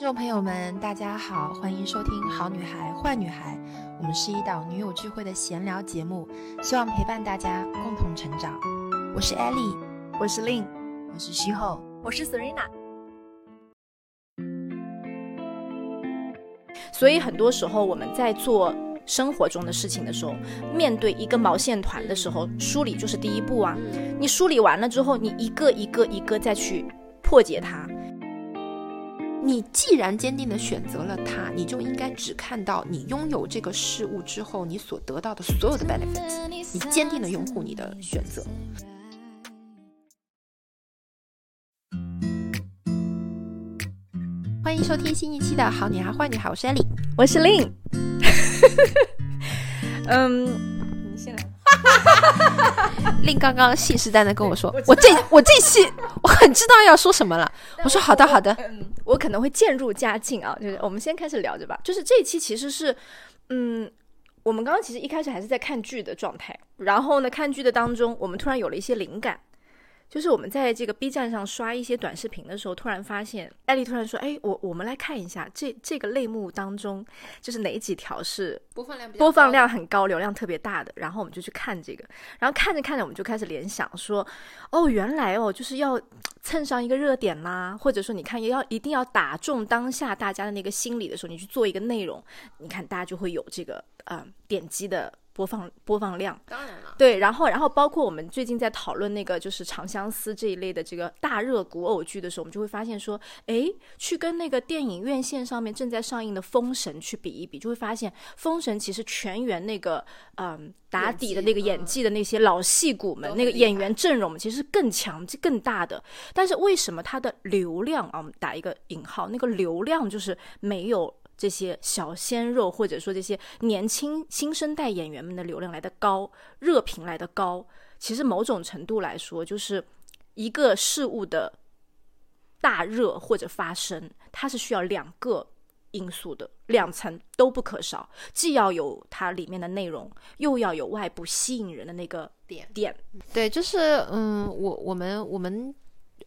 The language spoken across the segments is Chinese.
听众朋友们，大家好，欢迎收听《好女孩坏女孩》，我们是一档女友聚会的闲聊节目，希望陪伴大家共同成长。我是 Ellie，我是 Lin，我是徐后，我是 Serena。所以很多时候我们在做生活中的事情的时候，面对一个毛线团的时候，梳理就是第一步啊。你梳理完了之后，你一个一个一个再去破解它。你既然坚定的选择了它，你就应该只看到你拥有这个事物之后你所得到的所有的 benefit。你坚定的拥护你的选择。欢迎收听新一期的《好女孩坏女孩》，我是 Ellie，我是 Lin。嗯，令刚刚信誓旦旦跟我说，我这我这期我很知道要说什么了。我说好的好的，我可能会渐入佳境啊。就是我们先开始聊着吧。就是这一期其实是，嗯，我们刚刚其实一开始还是在看剧的状态，然后呢，看剧的当中，我们突然有了一些灵感。就是我们在这个 B 站上刷一些短视频的时候，突然发现艾丽突然说：“哎，我我们来看一下这这个类目当中，就是哪几条是播放量播放量很高、流量特别大的。”然后我们就去看这个，然后看着看着，我们就开始联想说：“哦，原来哦，就是要蹭上一个热点啦，或者说你看要一定要打中当下大家的那个心理的时候，你去做一个内容，你看大家就会有这个呃点击的。”播放播放量，当然了，对，然后然后包括我们最近在讨论那个就是《长相思》这一类的这个大热古偶剧的时候，我们就会发现说，哎，去跟那个电影院线上面正在上映的《封神》去比一比，就会发现《封神》其实全员那个嗯打底的那个演技的那些老戏骨们，那个演员阵容其实更强、更大的，但是为什么它的流量啊，我们打一个引号，那个流量就是没有。这些小鲜肉，或者说这些年轻新生代演员们的流量来的高，热评来的高，其实某种程度来说，就是一个事物的大热或者发生，它是需要两个因素的，两层都不可少，既要有它里面的内容，又要有外部吸引人的那个点点。对，就是嗯，我我们我们。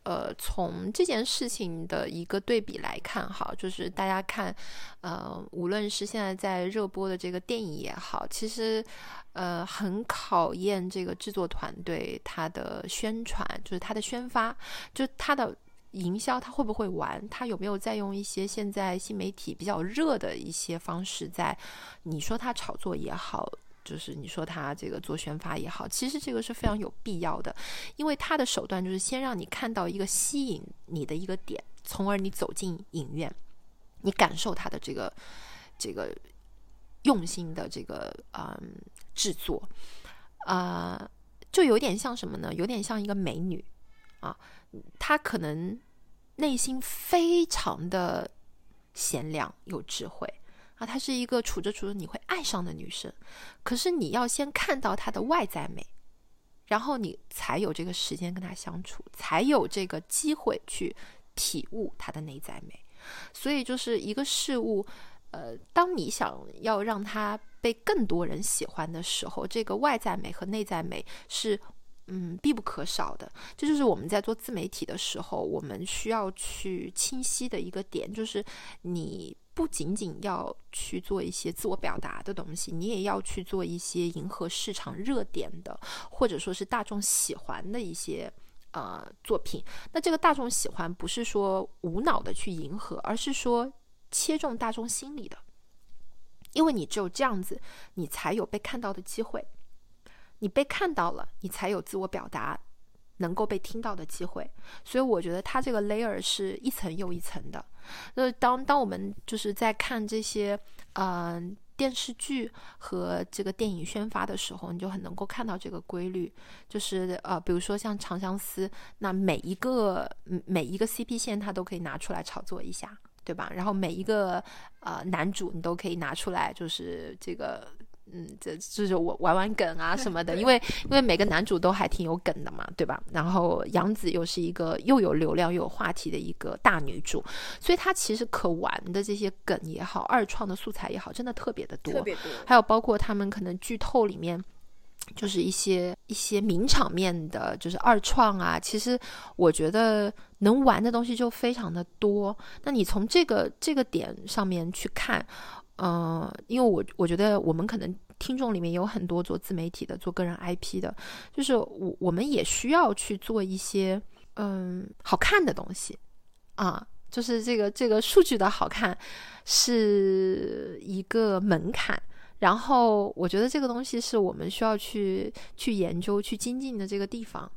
呃，从这件事情的一个对比来看，哈，就是大家看，呃，无论是现在在热播的这个电影也好，其实，呃，很考验这个制作团队他的宣传，就是他的宣发，就他的营销，他会不会玩，他有没有在用一些现在新媒体比较热的一些方式，在你说他炒作也好。就是你说他这个做宣发也好，其实这个是非常有必要的，因为他的手段就是先让你看到一个吸引你的一个点，从而你走进影院，你感受他的这个这个用心的这个嗯制作，啊，就有点像什么呢？有点像一个美女啊，她可能内心非常的贤良有智慧。她是一个处着处着你会爱上的女生，可是你要先看到她的外在美，然后你才有这个时间跟她相处，才有这个机会去体悟她的内在美。所以就是一个事物，呃，当你想要让它被更多人喜欢的时候，这个外在美和内在美是嗯必不可少的。这就是我们在做自媒体的时候，我们需要去清晰的一个点，就是你。不仅仅要去做一些自我表达的东西，你也要去做一些迎合市场热点的，或者说是大众喜欢的一些呃作品。那这个大众喜欢不是说无脑的去迎合，而是说切中大众心理的。因为你只有这样子，你才有被看到的机会。你被看到了，你才有自我表达能够被听到的机会。所以我觉得它这个 layer 是一层又一层的。那当当我们就是在看这些嗯电视剧和这个电影宣发的时候，你就很能够看到这个规律，就是呃，比如说像《长相思》，那每一个每一个 CP 线，它都可以拿出来炒作一下，对吧？然后每一个呃男主，你都可以拿出来，就是这个。嗯，这就是我玩玩梗啊什么的，因为因为每个男主都还挺有梗的嘛，对吧？然后杨紫又是一个又有流量又有话题的一个大女主，所以她其实可玩的这些梗也好，二创的素材也好，真的特别的多，特别多。还有包括他们可能剧透里面就是一些一些名场面的，就是二创啊。其实我觉得能玩的东西就非常的多。那你从这个这个点上面去看，嗯，因为我我觉得我们可能听众里面有很多做自媒体的，做个人 IP 的，就是我我们也需要去做一些嗯好看的东西啊。就是这个这个数据的好看是一个门槛。然后我觉得这个东西是我们需要去去研究、去精进的这个地方，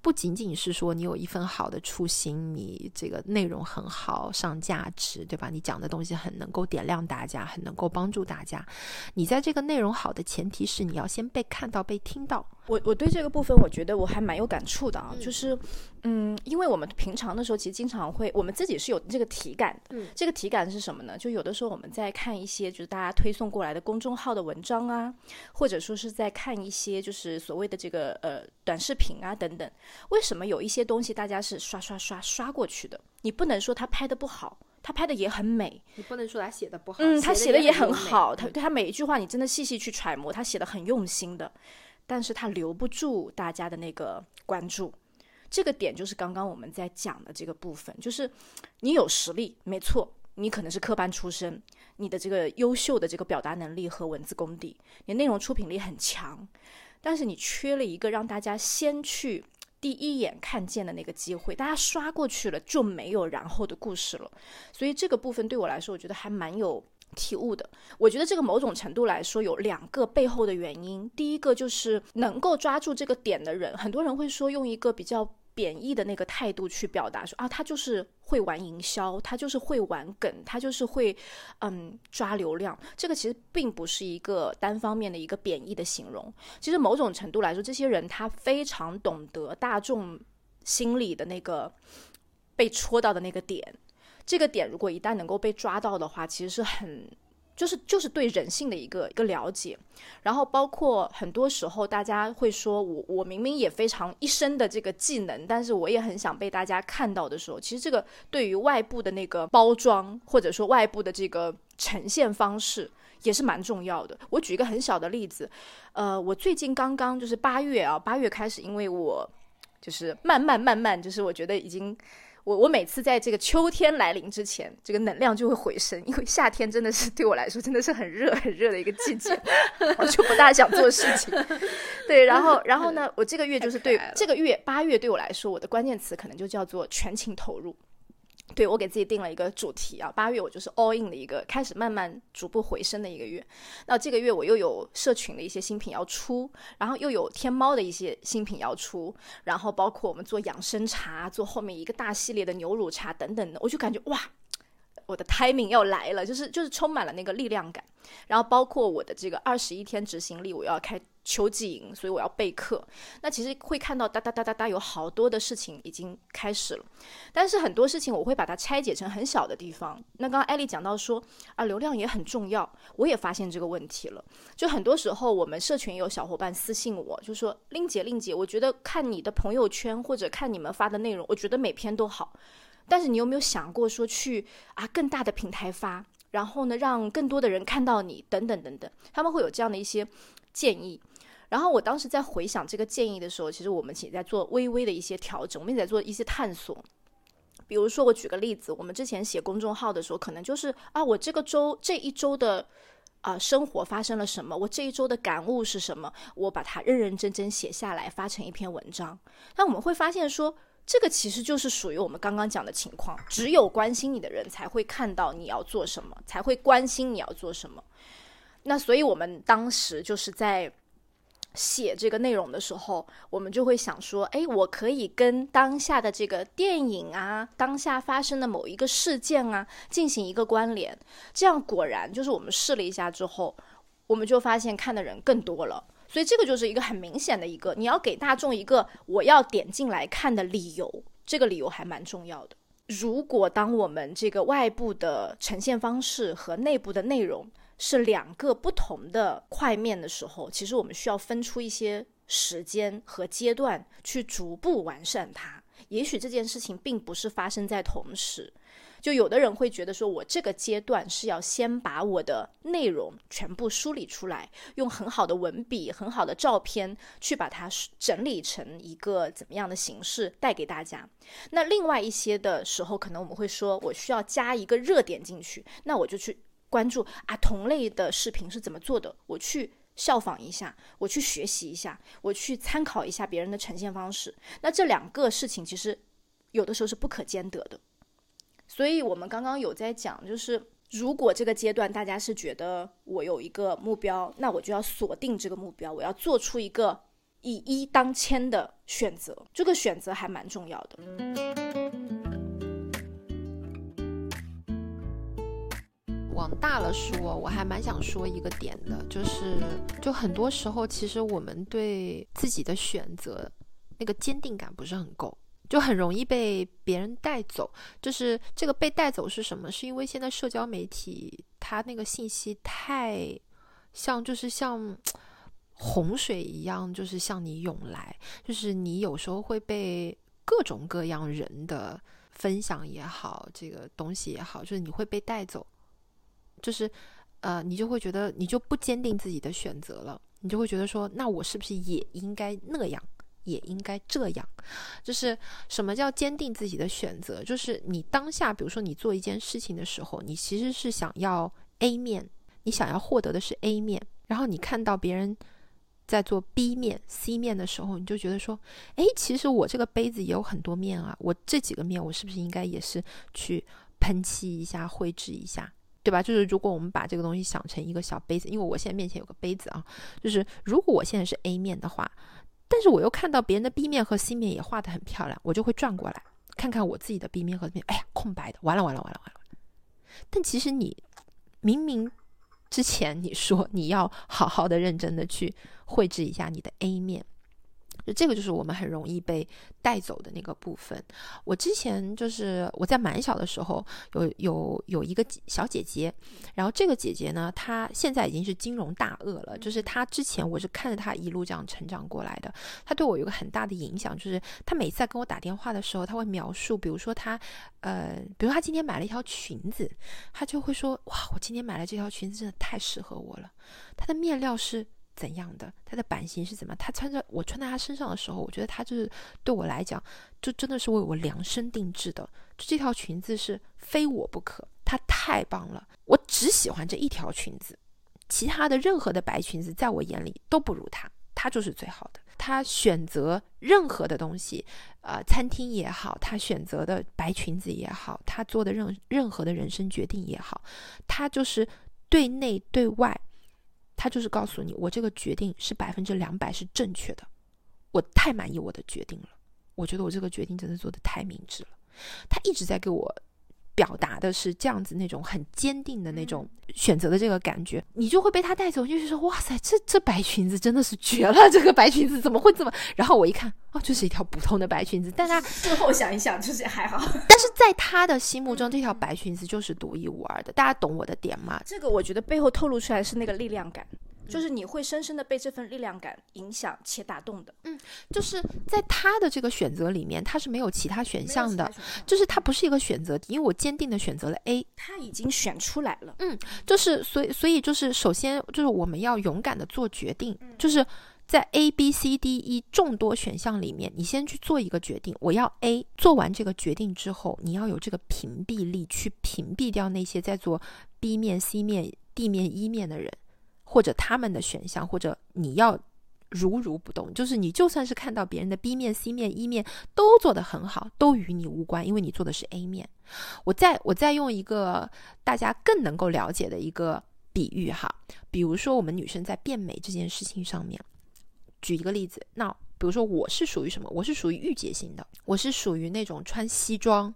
不仅仅是说你有一份好的初心，你这个内容很好、上价值，对吧？你讲的东西很能够点亮大家，很能够帮助大家。你在这个内容好的前提是你要先被看到、被听到。我我对这个部分，我觉得我还蛮有感触的啊，就是，嗯，因为我们平常的时候，其实经常会，我们自己是有这个体感，嗯，这个体感是什么呢？就有的时候我们在看一些就是大家推送过来的公众号的文章啊，或者说是在看一些就是所谓的这个呃短视频啊等等，为什么有一些东西大家是刷刷刷刷过去的？你不能说他拍的不好，他拍的也很美，你不能说他写的不好，嗯，他写的也很好，他对他每一句话你真的细细去揣摩，他写的很用心的。但是他留不住大家的那个关注，这个点就是刚刚我们在讲的这个部分，就是你有实力，没错，你可能是科班出身，你的这个优秀的这个表达能力和文字功底，你内容出品力很强，但是你缺了一个让大家先去第一眼看见的那个机会，大家刷过去了就没有然后的故事了，所以这个部分对我来说，我觉得还蛮有。体悟的，我觉得这个某种程度来说有两个背后的原因。第一个就是能够抓住这个点的人，很多人会说用一个比较贬义的那个态度去表达，说啊，他就是会玩营销，他就是会玩梗，他就是会嗯抓流量。这个其实并不是一个单方面的一个贬义的形容。其实某种程度来说，这些人他非常懂得大众心里的那个被戳到的那个点。这个点如果一旦能够被抓到的话，其实是很，就是就是对人性的一个一个了解。然后包括很多时候，大家会说我我明明也非常一身的这个技能，但是我也很想被大家看到的时候，其实这个对于外部的那个包装或者说外部的这个呈现方式也是蛮重要的。我举一个很小的例子，呃，我最近刚刚就是八月啊，八月开始，因为我就是慢慢慢慢，就是我觉得已经。我我每次在这个秋天来临之前，这个能量就会回升，因为夏天真的是对我来说真的是很热很热的一个季节，我就不大想做事情。对，然后然后呢，我这个月就是对这个月八月对我来说，我的关键词可能就叫做全情投入。对我给自己定了一个主题啊，八月我就是 all in 的一个开始慢慢逐步回升的一个月。那这个月我又有社群的一些新品要出，然后又有天猫的一些新品要出，然后包括我们做养生茶，做后面一个大系列的牛乳茶等等的，我就感觉哇。我的 timing 要来了，就是就是充满了那个力量感，然后包括我的这个二十一天执行力，我要开秋季营，所以我要备课。那其实会看到哒哒哒哒哒，有好多的事情已经开始了，但是很多事情我会把它拆解成很小的地方。那刚刚艾丽讲到说啊，流量也很重要，我也发现这个问题了。就很多时候我们社群有小伙伴私信我，就说令姐令姐，我觉得看你的朋友圈或者看你们发的内容，我觉得每篇都好。但是你有没有想过说去啊更大的平台发，然后呢让更多的人看到你等等等等，他们会有这样的一些建议。然后我当时在回想这个建议的时候，其实我们也在做微微的一些调整，我们也在做一些探索。比如说我举个例子，我们之前写公众号的时候，可能就是啊我这个周这一周的啊生活发生了什么，我这一周的感悟是什么，我把它认认真真写下来发成一篇文章。那我们会发现说。这个其实就是属于我们刚刚讲的情况，只有关心你的人才会看到你要做什么，才会关心你要做什么。那所以我们当时就是在写这个内容的时候，我们就会想说，哎，我可以跟当下的这个电影啊，当下发生的某一个事件啊，进行一个关联。这样果然就是我们试了一下之后，我们就发现看的人更多了。所以这个就是一个很明显的一个，你要给大众一个我要点进来看的理由，这个理由还蛮重要的。如果当我们这个外部的呈现方式和内部的内容是两个不同的块面的时候，其实我们需要分出一些时间和阶段去逐步完善它。也许这件事情并不是发生在同时。就有的人会觉得说，我这个阶段是要先把我的内容全部梳理出来，用很好的文笔、很好的照片去把它整理成一个怎么样的形式带给大家。那另外一些的时候，可能我们会说我需要加一个热点进去，那我就去关注啊同类的视频是怎么做的，我去。效仿一下，我去学习一下，我去参考一下别人的呈现方式。那这两个事情其实有的时候是不可兼得的。所以我们刚刚有在讲，就是如果这个阶段大家是觉得我有一个目标，那我就要锁定这个目标，我要做出一个以一当千的选择。这个选择还蛮重要的。往大了说，我还蛮想说一个点的，就是就很多时候，其实我们对自己的选择那个坚定感不是很够，就很容易被别人带走。就是这个被带走是什么？是因为现在社交媒体它那个信息太像，就是像洪水一样，就是向你涌来，就是你有时候会被各种各样人的分享也好，这个东西也好，就是你会被带走。就是，呃，你就会觉得你就不坚定自己的选择了，你就会觉得说，那我是不是也应该那样，也应该这样？就是什么叫坚定自己的选择？就是你当下，比如说你做一件事情的时候，你其实是想要 A 面，你想要获得的是 A 面，然后你看到别人在做 B 面、C 面的时候，你就觉得说，哎，其实我这个杯子也有很多面啊，我这几个面，我是不是应该也是去喷漆一下、绘制一下？对吧？就是如果我们把这个东西想成一个小杯子，因为我现在面前有个杯子啊，就是如果我现在是 A 面的话，但是我又看到别人的 B 面和 C 面也画得很漂亮，我就会转过来看看我自己的 B 面和面，哎呀，空白的，完了完了完了完了。但其实你明明之前你说你要好好的、认真的去绘制一下你的 A 面。就这个就是我们很容易被带走的那个部分。我之前就是我在蛮小的时候，有有有一个小姐姐，然后这个姐姐呢，她现在已经是金融大鳄了。就是她之前我是看着她一路这样成长过来的，她对我有个很大的影响，就是她每次在跟我打电话的时候，她会描述，比如说她呃，比如她今天买了一条裙子，她就会说哇，我今天买了这条裙子真的太适合我了，它的面料是。怎样的？它的版型是怎么？他穿着我穿在他身上的时候，我觉得他就是对我来讲，就真的是为我量身定制的。就这条裙子是非我不可，它太棒了。我只喜欢这一条裙子，其他的任何的白裙子在我眼里都不如它，它就是最好的。他选择任何的东西，呃，餐厅也好，他选择的白裙子也好，他做的任任何的人生决定也好，他就是对内对外。他就是告诉你，我这个决定是百分之两百是正确的，我太满意我的决定了，我觉得我这个决定真的做的太明智了。他一直在给我。表达的是这样子那种很坚定的那种选择的这个感觉，你就会被他带走，就是说哇塞，这这白裙子真的是绝了，这个白裙子怎么会这么？然后我一看，哦，就是一条普通的白裙子，但他 事后想一想，就是还好。但是在他的心目中，这条白裙子就是独一无二的。大家懂我的点吗？这个我觉得背后透露出来是那个力量感。就是你会深深的被这份力量感影响且打动的，嗯，就是在他的这个选择里面，他是没有其他选项的，就是他不是一个选择题，因为我坚定的选择了 A，他已经选出来了，嗯，就是所以所以就是首先就是我们要勇敢的做决定，就是在 A B C D E 众多选项里面，你先去做一个决定，我要 A，做完这个决定之后，你要有这个屏蔽力去屏蔽掉那些在做 B 面 C 面 D 面 E 面的人。或者他们的选项，或者你要如如不动，就是你就算是看到别人的 B 面、C 面、E 面都做得很好，都与你无关，因为你做的是 A 面。我再我再用一个大家更能够了解的一个比喻哈，比如说我们女生在变美这件事情上面，举一个例子，那比如说我是属于什么？我是属于御姐型的，我是属于那种穿西装、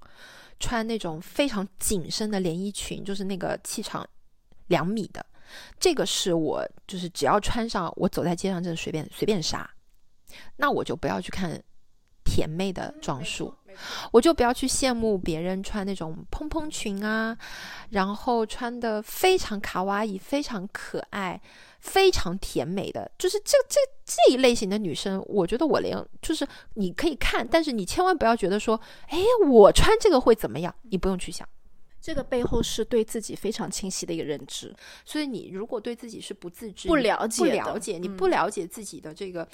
穿那种非常紧身的连衣裙，就是那个气场两米的。这个是我就是只要穿上，我走在街上真的随便随便杀，那我就不要去看甜妹的装束，我就不要去羡慕别人穿那种蓬蓬裙啊，然后穿的非常卡哇伊、非常可爱、非常甜美的，就是这这这一类型的女生，我觉得我连就是你可以看，但是你千万不要觉得说，哎，我穿这个会怎么样？你不用去想。这个背后是对自己非常清晰的一个认知。所以你如果对自己是不自知、不了解不了解，你不了解自己的这个，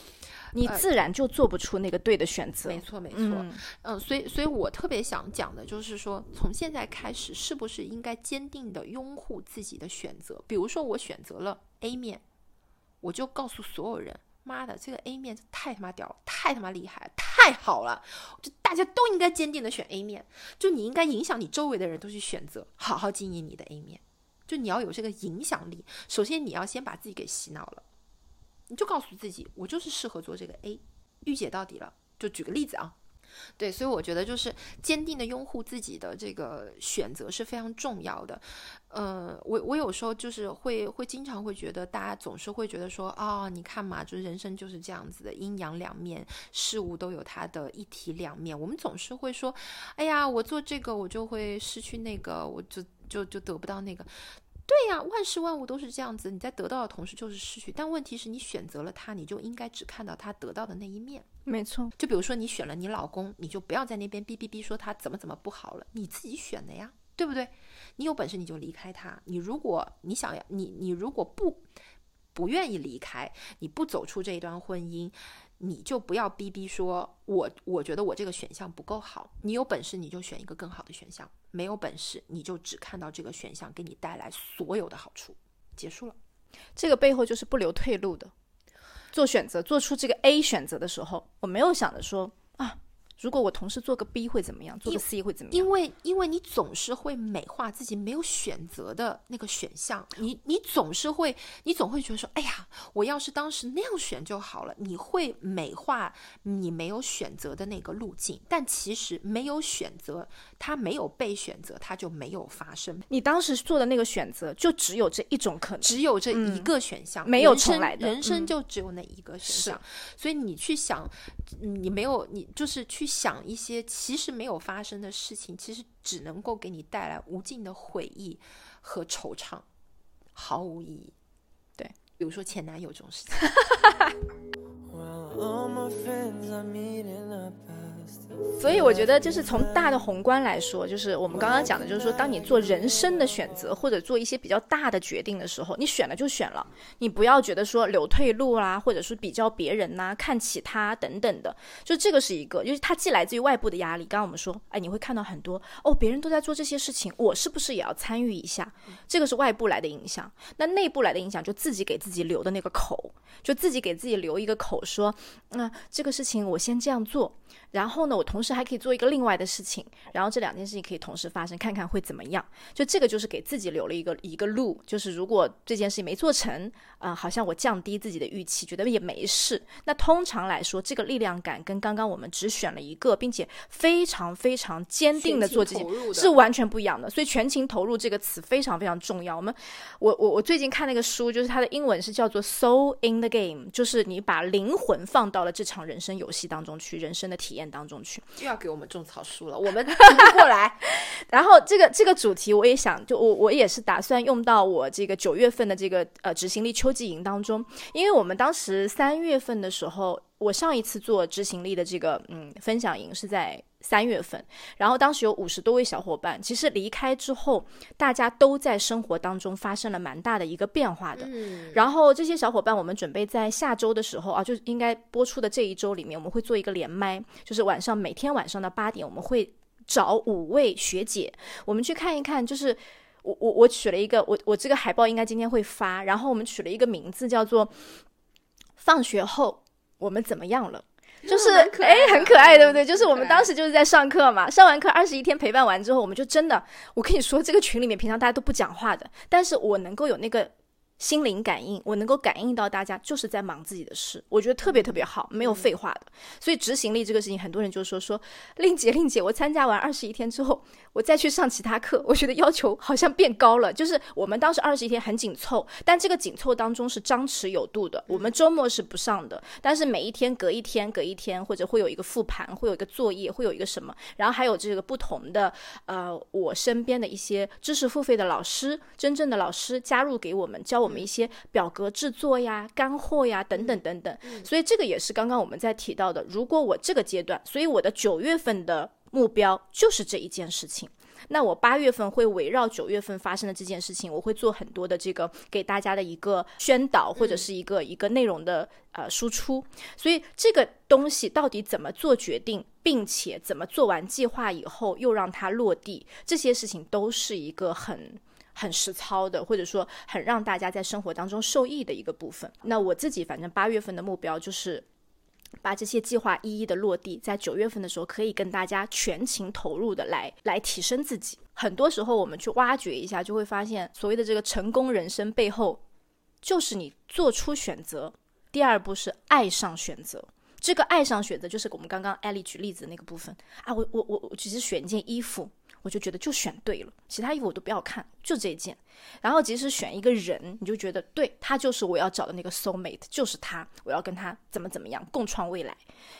你自然就做不出那个对的选择。没错没错，嗯嗯，所以，所以我特别想讲的就是说，从现在开始，是不是应该坚定的拥护自己的选择？比如说，我选择了 A 面，我就告诉所有人：妈的，这个 A 面太他妈屌，太他妈厉害，太好了！就大家都应该坚定的选 A 面，就你应该影响你周围的人都去选择，好好经营你的 A 面。就你要有这个影响力，首先你要先把自己给洗脑了，你就告诉自己，我就是适合做这个 A，御姐到底了。就举个例子啊，对，所以我觉得就是坚定的拥护自己的这个选择是非常重要的。呃，我我有时候就是会会经常会觉得，大家总是会觉得说，哦，你看嘛，就是人生就是这样子的，阴阳两面，事物都有它的一体两面。我们总是会说，哎呀，我做这个我就会失去那个，我就就就得不到那个。对呀，万事万物都是这样子，你在得到的同时就是失去。但问题是你选择了他，你就应该只看到他得到的那一面。没错，就比如说你选了你老公，你就不要在那边哔哔哔说他怎么怎么不好了，你自己选的呀，对不对？你有本事你就离开他。你如果你想要你你如果不不愿意离开，你不走出这一段婚姻，你就不要逼逼说我我觉得我这个选项不够好。你有本事你就选一个更好的选项，没有本事你就只看到这个选项给你带来所有的好处，结束了。这个背后就是不留退路的。做选择，做出这个 A 选择的时候，我没有想着说，如果我同时做个 B 会怎么样，做个 C 会怎么样？因为因为你总是会美化自己没有选择的那个选项，你你总是会你总会觉得说，哎呀，我要是当时那样选就好了。你会美化你没有选择的那个路径，但其实没有选择，它没有被选择，它就没有发生。你当时做的那个选择，就只有这一种可能，只有这一个选项，没有重来的人生嗯就只有那一个选项，所以你去想，嗯你没有，你就是去想一些其实没有发生的事情，其实只能够给你带来无尽的悔意和惆怅，毫无意义。对，比如说前男友这种事情，所以我觉得，就是从大的宏观来说，就是我们刚刚讲的，就是说，当你做人生的选择或者做一些比较大的决定的时候，你选了就选了，你不要觉得说留退路啦，或者是比较别人呐、看起他等等的，就这个是一个，就是它既来自于外部的压力。刚刚我们说，哎，你会看到很多哦，别人都在做这些事情，我是不是也要参与一下？这个是外部来的影响。那内部来的影响，就自己给自己留的那个口，就自己给自己留一个口，说，那、这个事情我先这样做，然后呢，我同时还可以做一个另外的事情，然后这两件事情可以同时发生，看看会怎么样。就这个就是给自己留了一个一个路，就是如果这件事情没做成，啊、好像我降低自己的预期，觉得也没事。那通常来说，这个力量感跟刚刚我们只选了一个，并且非常非常坚定的做这件全情投入的是完全不一样的。所以“全情投入”这个词非常非常重要。我们，我我我最近看那个书，就是它的英文是叫做 “soul in the game”，就是你把灵魂放到了这场人生游戏当中去，人生的体验当中去。又要给我们种草书了，我们听 不过来。然后这个这个主题，我也想，就我我也是打算用到我这个九月份的这个呃执行力秋季营当中，因为我们当时三月份的时候，我上一次做执行力的这个嗯分享营是在三月份，然后当时有五十多位小伙伴，其实离开之后，大家都在生活当中发生了蛮大的一个变化的。嗯，然后这些小伙伴，我们准备在下周的时候啊，就应该播出的这一周里面，我们会做一个连麦，就是晚上每天晚上的八点，我们会找五位学姐，我们去看一看，就是我我我取了一个，我我这个海报应该今天会发，然后我们取了一个名字叫做“放学后我们怎么样了”。就是蛮可爱哎，的很可爱，对不对？嗯就是我们当时就是在上课嘛，上完课二十一天陪伴完之后，我们就真的，我跟你说，这个群里面平常大家都不讲话的，但是我能够有那个心灵感应，我能够感应到大家就是在忙自己的事，我觉得特别特别好，没有废话的。所以执行力这个事情，很多人就说说，令姐令姐，我参加完二十一天之后，我再去上其他课，我觉得要求好像变高了。就是我们当时二十一天很紧凑，但这个紧凑当中是张弛有度的。我们周末是不上的，但是每一天隔一天隔一天，或者会有一个复盘，会有一个作业，会有一个什么，然后还有这个不同的呃，我身边的一些知识付费的老师，真正的老师加入给我们，教我们一些表格制作呀、干货呀等等等等。所以这个也是刚刚我们在提到的，如果我这个阶段，所以我的九月份的。目标就是这一件事情。那我八月份会围绕九月份发生的这件事情，我会做很多的这个给大家的一个宣导，或者是一个一个内容的呃输出。所以这个东西到底怎么做决定，并且怎么做完计划以后又让它落地，这些事情都是一个很很实操的，或者说很让大家在生活当中受益的一个部分。那我自己反正八月份的目标就是。把这些计划一一的落地，在九月份的时候，可以跟大家全情投入的来来提升自己。很多时候，我们去挖掘一下，就会发现，所谓的这个成功人生背后，就是你做出选择。第二步是爱上选择，这个爱上选择就是我们刚刚艾丽举例子那个部分啊。我我我我只是选一件衣服，我就觉得就选对了，其他衣服我都不要看，就这一件。然后即使选一个人，你就觉得对他就是我要找的那个 soul mate，就是他，我要跟他怎么怎么样共创未来。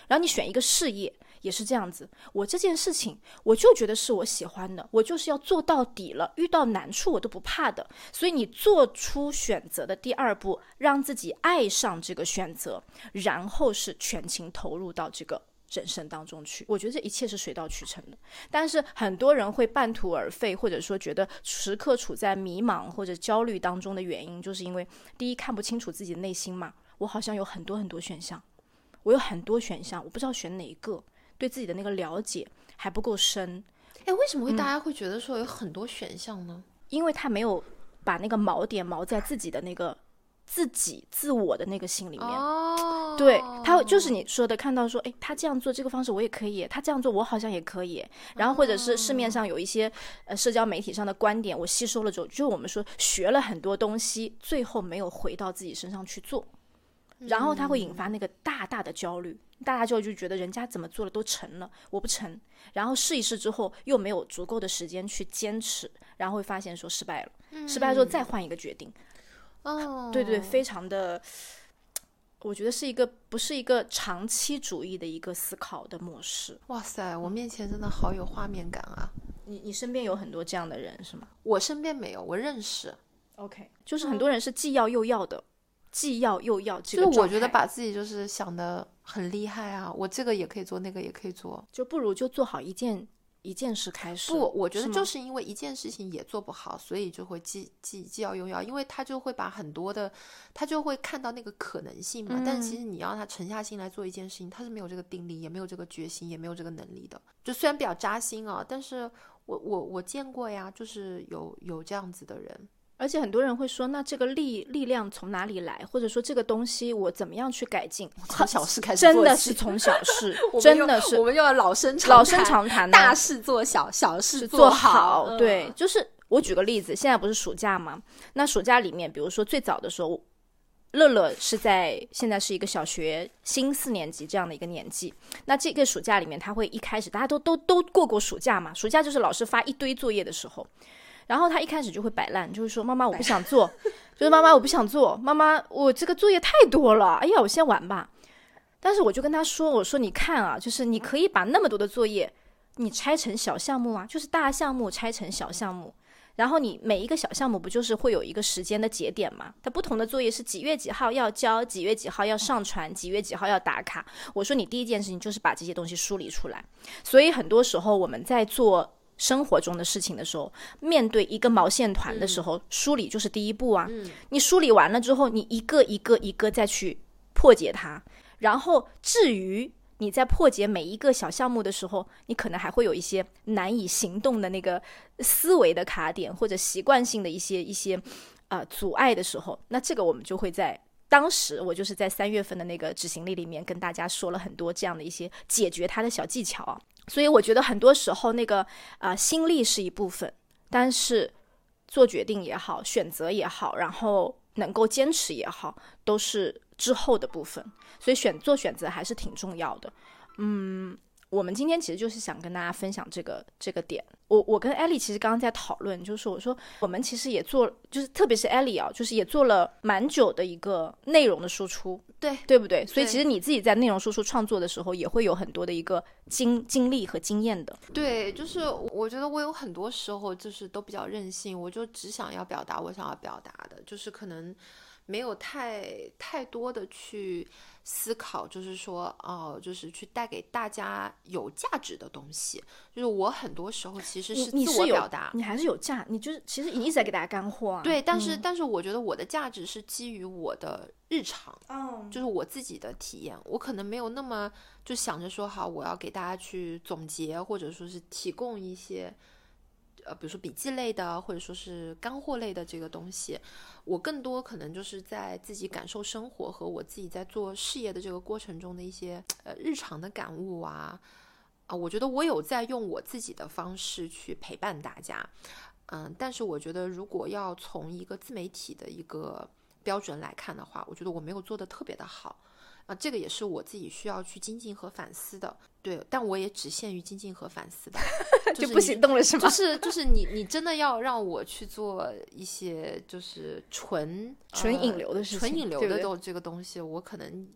然后你选一个事业也是这样子，我这件事情我就觉得是我喜欢的，我就是要做到底了，遇到难处我都不怕的。所以你做出选择的第二步，让自己爱上这个选择，然后是全情投入到这个。人生当中去，我觉得这一切是水到渠成的。但是很多人会半途而废，或者说觉得时刻处在迷茫或者焦虑当中的原因，就是因为第一看不清楚自己的内心嘛。我好像有很多很多选项，我有很多选项，我不知道选哪一个，对自己的那个了解还不够深。哎，为什么会大家会觉得说有很多选项呢？因为他没有把那个锚点锚在自己的那个自己自我的那个心里面。哦，对他就是你说的，看到说，哎，他这样做这个方式我也可以，他这样做我好像也可以。然后或者是市面上有一些呃社交媒体上的观点，我吸收了之后，就我们说学了很多东西，最后没有回到自己身上去做，然后他会引发那个大大的焦虑，大家就就觉得人家怎么做的都成了，我不成。然后试一试之后又没有足够的时间去坚持，然后会发现说失败了，失败了之后再换一个决定。哦，对对，非常的，我觉得是一个不是一个长期主义的一个思考的模式。哇塞，我面前真的好有画面感啊！你你身边有很多这样的人是吗我身边没有，我认识。？OK，就是很多人是既要又要的，既要又要这个就是我觉得把自己就是想的很厉害啊，我这个也可以做，那个也可以做。就不如就做好一件一件事开始。不，我觉得就是因为一件事情也做不好，所以就会既既既要又要，因为他就会把很多的，他就会看到那个可能性嘛。但其实你要他沉下心来做一件事情，他是没有这个定力，也没有这个决心，也没有这个能力的。就虽然比较扎心啊，但是我我我见过呀，就是有有这样子的人。而且很多人会说，那这个力力量从哪里来？或者说这个东西我怎么样去改进？从小事开始 真的是从小事 真的是我们又要老生常老生谈常谈大事做小，小事做好。好。对嗯，就是我举个例子，现在不是暑假吗？那暑假里面，比如说最早的时候，乐乐是在现在是一个小学新四年级这样的一个年纪。那这个暑假里面，他会一开始大家都都都过过暑假嘛，暑假就是老师发一堆作业的时候。然后他一开始就会摆烂，就是说：“妈妈，我不想做，就是妈妈，我不想做，妈妈，我这个作业太多了，哎呀，我先玩吧。”但是我就跟他说：“我说你看啊，就是你可以把那么多的作业，你拆成小项目啊，就是大项目拆成小项目，然后你每一个小项目不就是会有一个时间的节点嘛？它不同的作业是几月几号要交，几月几号要上传，几月几号要打卡。我说你第一件事情就是把这些东西梳理出来。所以很多时候我们在做生活中的事情的时候，面对一个毛线团的时候，梳理就是第一步啊。你梳理完了之后，你一个一个一个再去破解它，然后至于。你在破解每一个小项目的时候，你可能还会有一些难以行动的那个思维的卡点，或者习惯性的一些一些呃阻碍的时候，那这个我们就会在当时我就是在三月份的那个执行力里面跟大家说了很多这样的一些解决它的小技巧啊。所以我觉得很多时候那个啊、心力是一部分，但是做决定也好，选择也好，然后能够坚持也好，都是之后的部分。所以选做选择还是挺重要的。嗯，我们今天其实就是想跟大家分享这个这个点。我我跟艾丽其实刚刚在讨论，就是我说我们其实也做，就是特别是艾丽啊，就是也做了蛮久的一个内容的输出，对对不对？所以其实你自己在内容输出创作的时候，也会有很多的一个经经历和经验的。对，就是我觉得我有很多时候就是都比较任性，我就只想要表达我想要表达的，就是可能没有太太多的去思考，就是说哦，就是去带给大家有价值的东西。就是我很多时候其实是自我你是有表达，你还是有价，你就是其实你一直在给大家干货啊。对，但是、但是我觉得我的价值是基于我的日常，嗯，就是我自己的体验，我可能没有那么就想着说好，我要给大家去总结，或者说是提供一些，呃，比如说笔记类的，或者说是干货类的这个东西。我更多可能就是在自己感受生活和我自己在做事业的这个过程中的一些呃日常的感悟啊，啊，我觉得我有在用我自己的方式去陪伴大家。嗯，但是我觉得，如果要从一个自媒体的一个标准来看的话，我觉得我没有做的特别的好啊，这个也是我自己需要去精进和反思的。对，但我也只限于精进和反思吧，就是不行动了是吗？就是就是你你真的要让我去做一些就是纯纯引呃流的事纯情对不对引流的这这个东西，我可能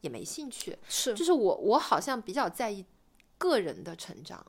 也没兴趣。是就是我我好像比较在意个人的成长。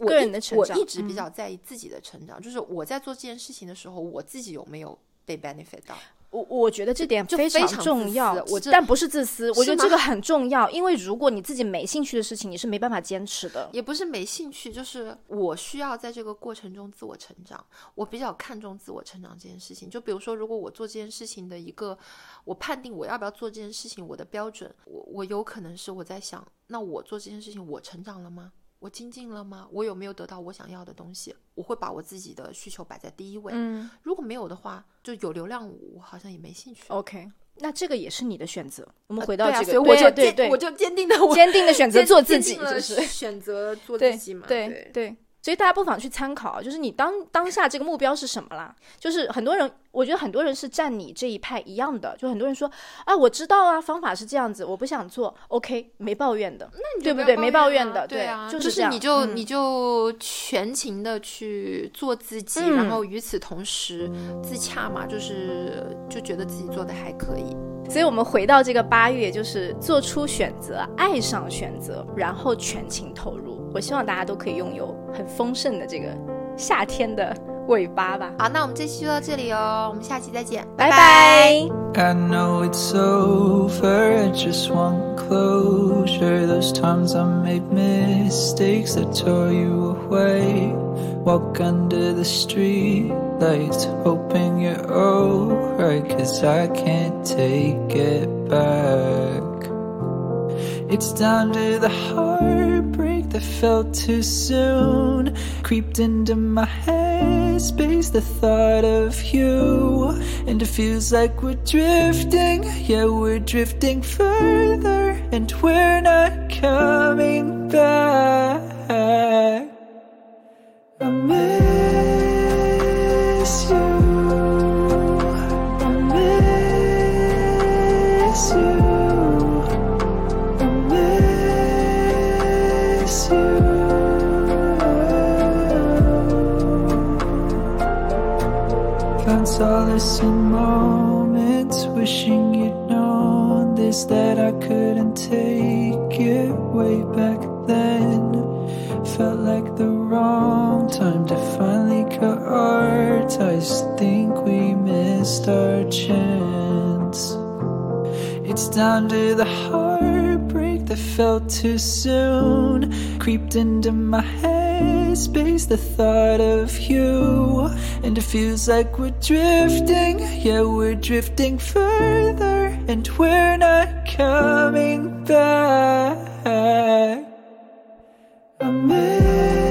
我个人的成长我一直比嗯较在意自己的成长，就是我在做这件事情的时候，我自己有没有被 benefit 到？我我觉得这点就非常重要，我但不是自私，我觉得这个很重要，因为如果你自己没兴趣的事情，你是没办法坚持的。也不是没兴趣，就是我需要在这个过程中自我成长。我比较看重自我成长这件事情。就比如说，如果我做这件事情的一个，我判定我要不要做这件事情，我的标准，我我有可能是我在想，那我做这件事情，我成长了吗？我精进了吗？我有没有得到我想要的东西？我会把我自己的需求摆在第一位。嗯如果没有的话，就有流量我好像也没兴趣。，OK，那这个也是你的选择。我们呃回到对啊这个，所以我就对对对，我就坚定的我坚定的选择做自己，就是选择做自己嘛。对对对，所以大家不妨去参考啊，就是你当当下这个目标是什么啦？就是很多人，我觉得很多人是站你这一派一样的，就很多人说啊，我知道啊，方法是这样子，我不想做，OK，没抱怨的，那你对不对？没抱怨怨的，对啊，就是。你就、嗯你就全情的去做自己，嗯然后与此同时自洽嘛，就是就觉得自己做的还可以。所以我们回到这个八月，就是做出选择，爱上选择，然后全情投入。我希望大家都可以拥有很丰盛的这个夏天的尾巴吧。好，那我们这期就到这里哦，我们下期再见，拜拜 I know it's over, I just want closure. Those times I made mistakes that tore you away. Walk under the street lights, hoping you're alright, cause I can't take it back. It's down to the heartbreak that felt too soon. Creeped into my headspace, the thought of you. And it feels like we're drifting, yeah, we're drifting further. And we're not coming back. I take it way back then. Felt like the wrong time to finally cut our ties. Think we missed our chance. It's down to the heartbreak that felt too soon. Creeped into my headspace, the thought of you. And it feels like we're drifting, yeah, we're drifting further. And we're not coming back. Miss